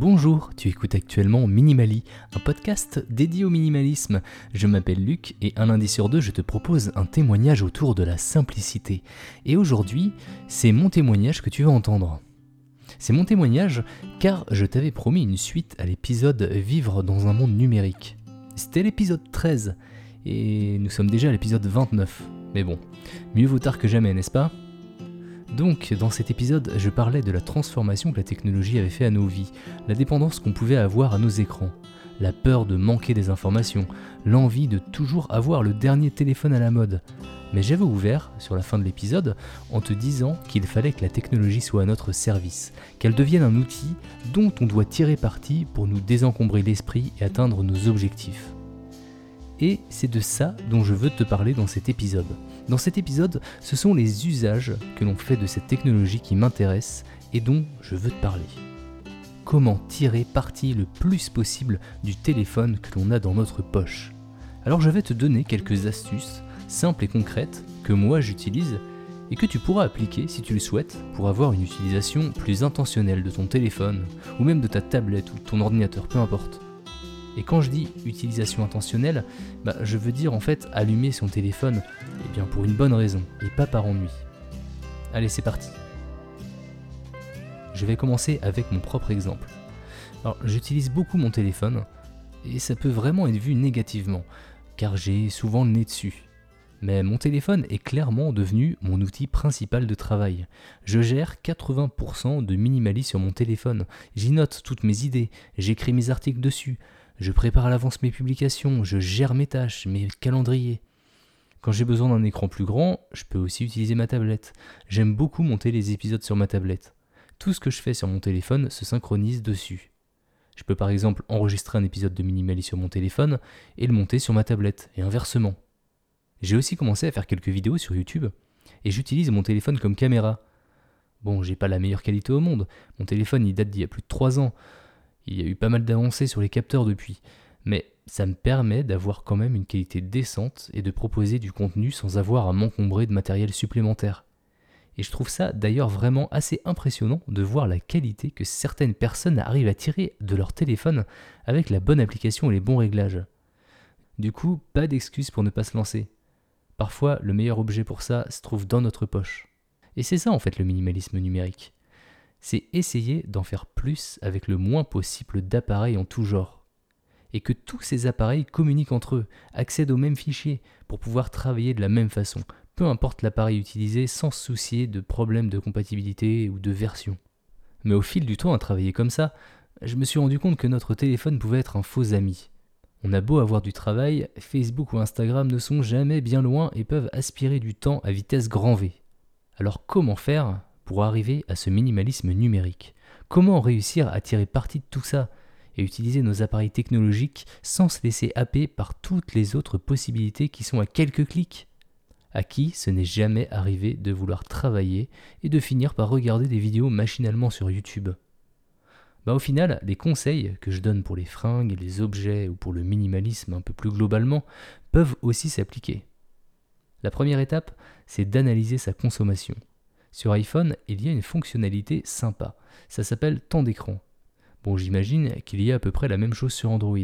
Bonjour, tu écoutes actuellement Minimali, un podcast dédié au minimalisme. Je m'appelle Luc et un lundi sur deux, je te propose un témoignage autour de la simplicité. Et aujourd'hui, c'est mon témoignage que tu vas entendre. C'est mon témoignage car je t'avais promis une suite à l'épisode Vivre dans un monde numérique. C'était l'épisode 13 et nous sommes déjà à l'épisode 29. Mais bon, mieux vaut tard que jamais, n'est-ce pas? Donc, dans cet épisode, je parlais de la transformation que la technologie avait fait à nos vies, la dépendance qu'on pouvait avoir à nos écrans, la peur de manquer des informations, l'envie de toujours avoir le dernier téléphone à la mode. Mais j'avais ouvert, sur la fin de l'épisode, en te disant qu'il fallait que la technologie soit à notre service, qu'elle devienne un outil dont on doit tirer parti pour nous désencombrer l'esprit et atteindre nos objectifs. Et c'est de ça dont je veux te parler dans cet épisode. Dans cet épisode, ce sont les usages que l'on fait de cette technologie qui m'intéresse et dont je veux te parler. Comment tirer parti le plus possible du téléphone que l'on a dans notre poche Alors je vais te donner quelques astuces simples et concrètes que moi j'utilise et que tu pourras appliquer si tu le souhaites pour avoir une utilisation plus intentionnelle de ton téléphone ou même de ta tablette ou de ton ordinateur, peu importe. Et quand je dis utilisation intentionnelle, bah, je veux dire en fait allumer son téléphone eh bien pour une bonne raison et pas par ennui. Allez, c'est parti. Je vais commencer avec mon propre exemple. Alors, j'utilise beaucoup mon téléphone et ça peut vraiment être vu négativement car j'ai souvent le nez dessus. Mais mon téléphone est clairement devenu mon outil principal de travail. Je gère 80% de minimalisme sur mon téléphone. J'y note toutes mes idées, j'écris mes articles dessus, je prépare à l'avance mes publications, je gère mes tâches, mes calendriers. Quand j'ai besoin d'un écran plus grand, je peux aussi utiliser ma tablette. J'aime beaucoup monter les épisodes sur ma tablette. Tout ce que je fais sur mon téléphone se synchronise dessus. Je peux par exemple enregistrer un épisode de Minimali sur mon téléphone et le monter sur ma tablette, et inversement. J'ai aussi commencé à faire quelques vidéos sur YouTube, et j'utilise mon téléphone comme caméra. Bon, j'ai pas la meilleure qualité au monde, mon téléphone il date d'il y a plus de 3 ans, il y a eu pas mal d'avancées sur les capteurs depuis, mais ça me permet d'avoir quand même une qualité décente et de proposer du contenu sans avoir à m'encombrer de matériel supplémentaire. Et je trouve ça d'ailleurs vraiment assez impressionnant de voir la qualité que certaines personnes arrivent à tirer de leur téléphone avec la bonne application et les bons réglages. Du coup, pas d'excuse pour ne pas se lancer. Parfois, le meilleur objet pour ça se trouve dans notre poche. Et c'est ça en fait le minimalisme numérique c'est essayer d'en faire plus avec le moins possible d'appareils en tout genre. Et que tous ces appareils communiquent entre eux, accèdent aux mêmes fichiers pour pouvoir travailler de la même façon, peu importe l'appareil utilisé, sans se soucier de problèmes de compatibilité ou de version. Mais au fil du temps à travailler comme ça, je me suis rendu compte que notre téléphone pouvait être un faux ami. On a beau avoir du travail, Facebook ou Instagram ne sont jamais bien loin et peuvent aspirer du temps à vitesse grand V. Alors comment faire pour arriver à ce minimalisme numérique Comment réussir à tirer parti de tout ça et utiliser nos appareils technologiques sans se laisser happer par toutes les autres possibilités qui sont à quelques clics? À qui ce n'est jamais arrivé de vouloir travailler et de finir par regarder des vidéos machinalement sur YouTube? Bah au final, les conseils que je donne pour les fringues, les objets ou pour le minimalisme un peu plus globalement peuvent aussi s'appliquer. La première étape, c'est d'analyser sa consommation. Sur iPhone, il y a une fonctionnalité sympa. Ça s'appelle temps d'écran. Bon, j'imagine qu'il y a à peu près la même chose sur Android.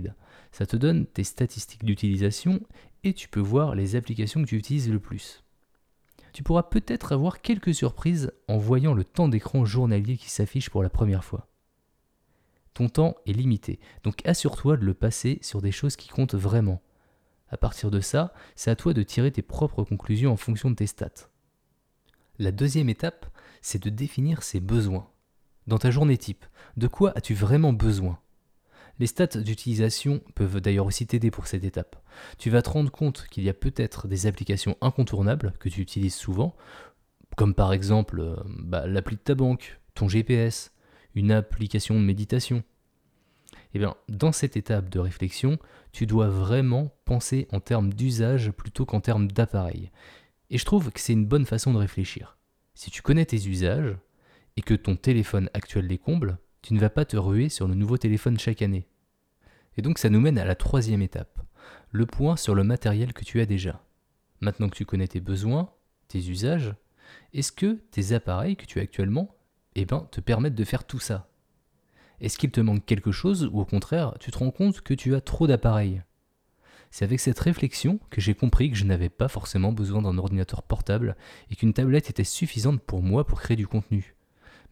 Ça te donne tes statistiques d'utilisation et tu peux voir les applications que tu utilises le plus. Tu pourras peut-être avoir quelques surprises en voyant le temps d'écran journalier qui s'affiche pour la première fois. Ton temps est limité, donc assure-toi de le passer sur des choses qui comptent vraiment. À partir de ça, c'est à toi de tirer tes propres conclusions en fonction de tes stats. La deuxième étape, c'est de définir ses besoins. Dans ta journée type, de quoi as-tu vraiment besoin? Les stats d'utilisation peuvent d'ailleurs aussi t'aider pour cette étape. Tu vas te rendre compte qu'il y a peut-être des applications incontournables que tu utilises souvent, comme par exemple euh, bah, l'appli de ta banque, ton GPS, une application de méditation. Eh bien, dans cette étape de réflexion, tu dois vraiment penser en termes d'usage plutôt qu'en termes d'appareil. Et je trouve que c'est une bonne façon de réfléchir. Si tu connais tes usages et que ton téléphone actuel les comble, tu ne vas pas te ruer sur le nouveau téléphone chaque année. Et donc ça nous mène à la troisième étape, le point sur le matériel que tu as déjà. Maintenant que tu connais tes besoins, tes usages, est-ce que tes appareils que tu as actuellement eh ben, te permettent de faire tout ça? Est-ce qu'il te manque quelque chose ou au contraire, tu te rends compte que tu as trop d'appareils? C'est avec cette réflexion que j'ai compris que je n'avais pas forcément besoin d'un ordinateur portable et qu'une tablette était suffisante pour moi pour créer du contenu.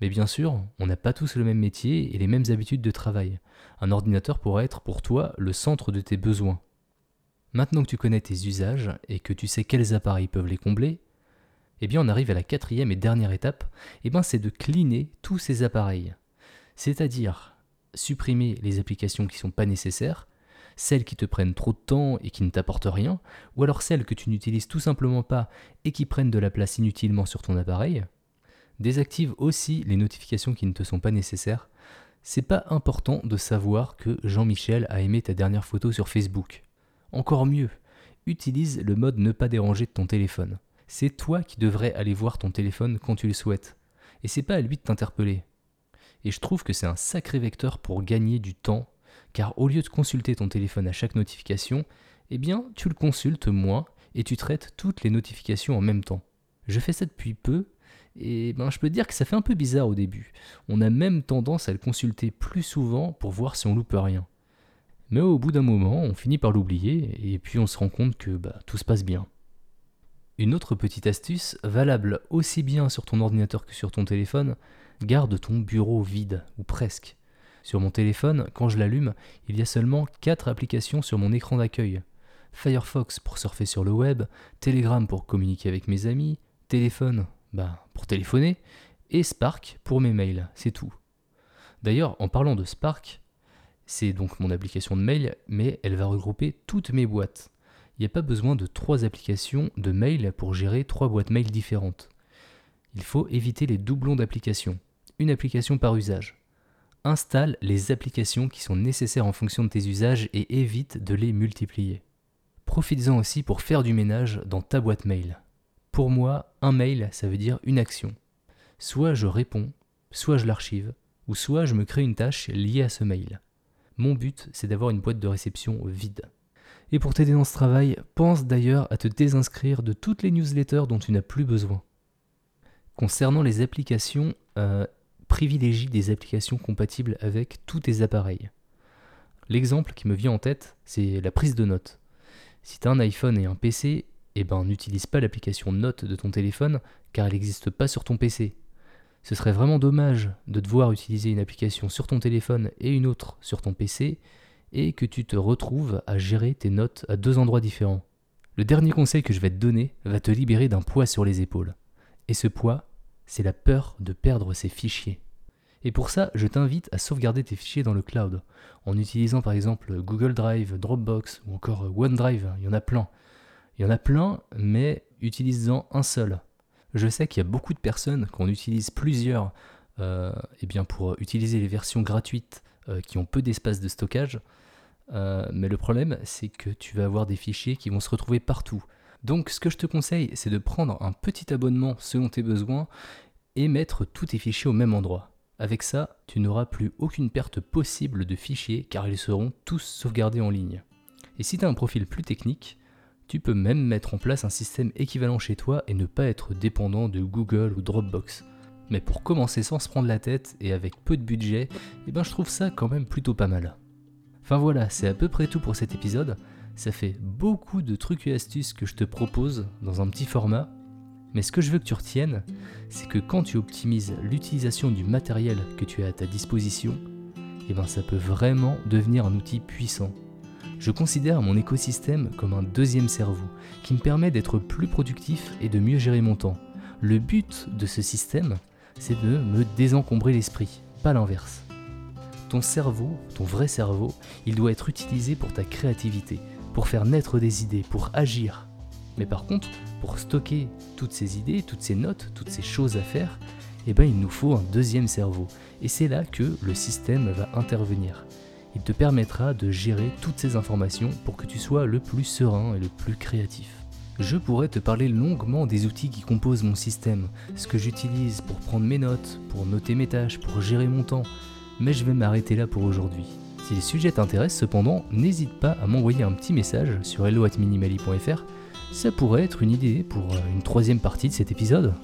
Mais bien sûr, on n'a pas tous le même métier et les mêmes habitudes de travail. Un ordinateur pourrait être pour toi le centre de tes besoins. Maintenant que tu connais tes usages et que tu sais quels appareils peuvent les combler, eh bien on arrive à la quatrième et dernière étape, eh bien c'est de cleaner tous ces appareils. C'est-à-dire supprimer les applications qui ne sont pas nécessaires, celles qui te prennent trop de temps et qui ne t'apportent rien, ou alors celles que tu n'utilises tout simplement pas et qui prennent de la place inutilement sur ton appareil. Désactive aussi les notifications qui ne te sont pas nécessaires. C'est pas important de savoir que Jean-Michel a aimé ta dernière photo sur Facebook. Encore mieux, utilise le mode ne pas déranger de ton téléphone. C'est toi qui devrais aller voir ton téléphone quand tu le souhaites. Et c'est pas à lui de t'interpeller. Et je trouve que c'est un sacré vecteur pour gagner du temps, car au lieu de consulter ton téléphone à chaque notification, eh bien tu le consultes moins et tu traites toutes les notifications en même temps. Je fais ça depuis peu, et ben je peux dire que ça fait un peu bizarre au début. On a même tendance à le consulter plus souvent pour voir si on loupe rien. Mais au bout d'un moment, on finit par l'oublier et puis on se rend compte que bah, tout se passe bien. Une autre petite astuce, valable aussi bien sur ton ordinateur que sur ton téléphone, garde ton bureau vide, ou presque. Sur mon téléphone, quand je l'allume, il y a seulement 4 applications sur mon écran d'accueil. Firefox pour surfer sur le web, Telegram pour communiquer avec mes amis, téléphone bah, pour téléphoner, et Spark pour mes mails, c'est tout. D'ailleurs, en parlant de Spark, c'est donc mon application de mail, mais elle va regrouper toutes mes boîtes. Il n'y a pas besoin de trois applications de mail pour gérer trois boîtes mail différentes. Il faut éviter les doublons d'applications, une application par usage. Installe les applications qui sont nécessaires en fonction de tes usages et évite de les multiplier. Profites-en aussi pour faire du ménage dans ta boîte mail. Pour moi, un mail, ça veut dire une action. Soit je réponds, soit je l'archive, ou soit je me crée une tâche liée à ce mail. Mon but, c'est d'avoir une boîte de réception vide. Et pour t'aider dans ce travail, pense d'ailleurs à te désinscrire de toutes les newsletters dont tu n'as plus besoin. Concernant les applications, euh, privilégie des applications compatibles avec tous tes appareils. L'exemple qui me vient en tête, c'est la prise de notes. Si tu un iPhone et un PC, eh ben n'utilise pas l'application Notes de ton téléphone car elle n'existe pas sur ton PC. Ce serait vraiment dommage de devoir utiliser une application sur ton téléphone et une autre sur ton PC et que tu te retrouves à gérer tes notes à deux endroits différents. Le dernier conseil que je vais te donner va te libérer d'un poids sur les épaules. Et ce poids, c'est la peur de perdre ses fichiers. Et pour ça, je t'invite à sauvegarder tes fichiers dans le cloud, en utilisant par exemple Google Drive, Dropbox ou encore OneDrive, il y en a plein. Il y en a plein, mais utilise-en un seul. Je sais qu'il y a beaucoup de personnes qui en utilisent plusieurs euh, eh bien pour utiliser les versions gratuites euh, qui ont peu d'espace de stockage. Euh, mais le problème, c'est que tu vas avoir des fichiers qui vont se retrouver partout. Donc ce que je te conseille, c'est de prendre un petit abonnement selon tes besoins et mettre tous tes fichiers au même endroit. Avec ça, tu n'auras plus aucune perte possible de fichiers car ils seront tous sauvegardés en ligne. Et si tu as un profil plus technique, tu peux même mettre en place un système équivalent chez toi et ne pas être dépendant de Google ou Dropbox. Mais pour commencer sans se prendre la tête et avec peu de budget, eh ben je trouve ça quand même plutôt pas mal. Enfin voilà, c'est à peu près tout pour cet épisode. Ça fait beaucoup de trucs et astuces que je te propose dans un petit format. Mais ce que je veux que tu retiennes, c'est que quand tu optimises l'utilisation du matériel que tu as à ta disposition, eh ben ça peut vraiment devenir un outil puissant je considère mon écosystème comme un deuxième cerveau qui me permet d'être plus productif et de mieux gérer mon temps. Le but de ce système, c'est de me désencombrer l'esprit, pas l'inverse. Ton cerveau, ton vrai cerveau, il doit être utilisé pour ta créativité, pour faire naître des idées, pour agir. Mais par contre, pour stocker toutes ces idées, toutes ces notes, toutes ces choses à faire, eh ben, il nous faut un deuxième cerveau. Et c'est là que le système va intervenir il te permettra de gérer toutes ces informations pour que tu sois le plus serein et le plus créatif. Je pourrais te parler longuement des outils qui composent mon système, ce que j'utilise pour prendre mes notes, pour noter mes tâches, pour gérer mon temps, mais je vais m'arrêter là pour aujourd'hui. Si le sujet t'intéresse cependant, n'hésite pas à m'envoyer un petit message sur hello.minimali.fr, ça pourrait être une idée pour euh, une troisième partie de cet épisode.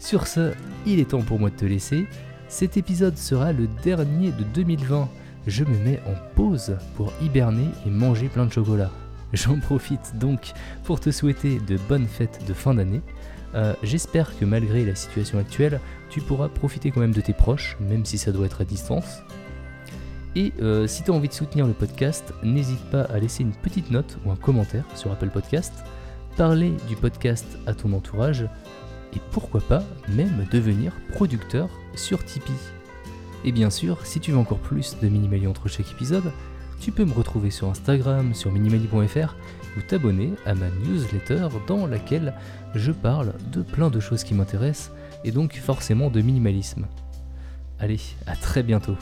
Sur ce, il est temps pour moi de te laisser. Cet épisode sera le dernier de 2020. Je me mets en pause pour hiberner et manger plein de chocolat. J'en profite donc pour te souhaiter de bonnes fêtes de fin d'année. Euh, j'espère que malgré la situation actuelle, tu pourras profiter quand même de tes proches, même si ça doit être à distance. Et euh, si tu as envie de soutenir le podcast, n'hésite pas à laisser une petite note ou un commentaire sur Apple Podcast, parler du podcast à ton entourage, et pourquoi pas même devenir producteur sur Tipeee. Et bien sûr, si tu veux encore plus de Minimali entre chaque épisode, tu peux me retrouver sur Instagram, sur minimali.fr ou t'abonner à ma newsletter dans laquelle je parle de plein de choses qui m'intéressent et donc forcément de minimalisme. Allez, à très bientôt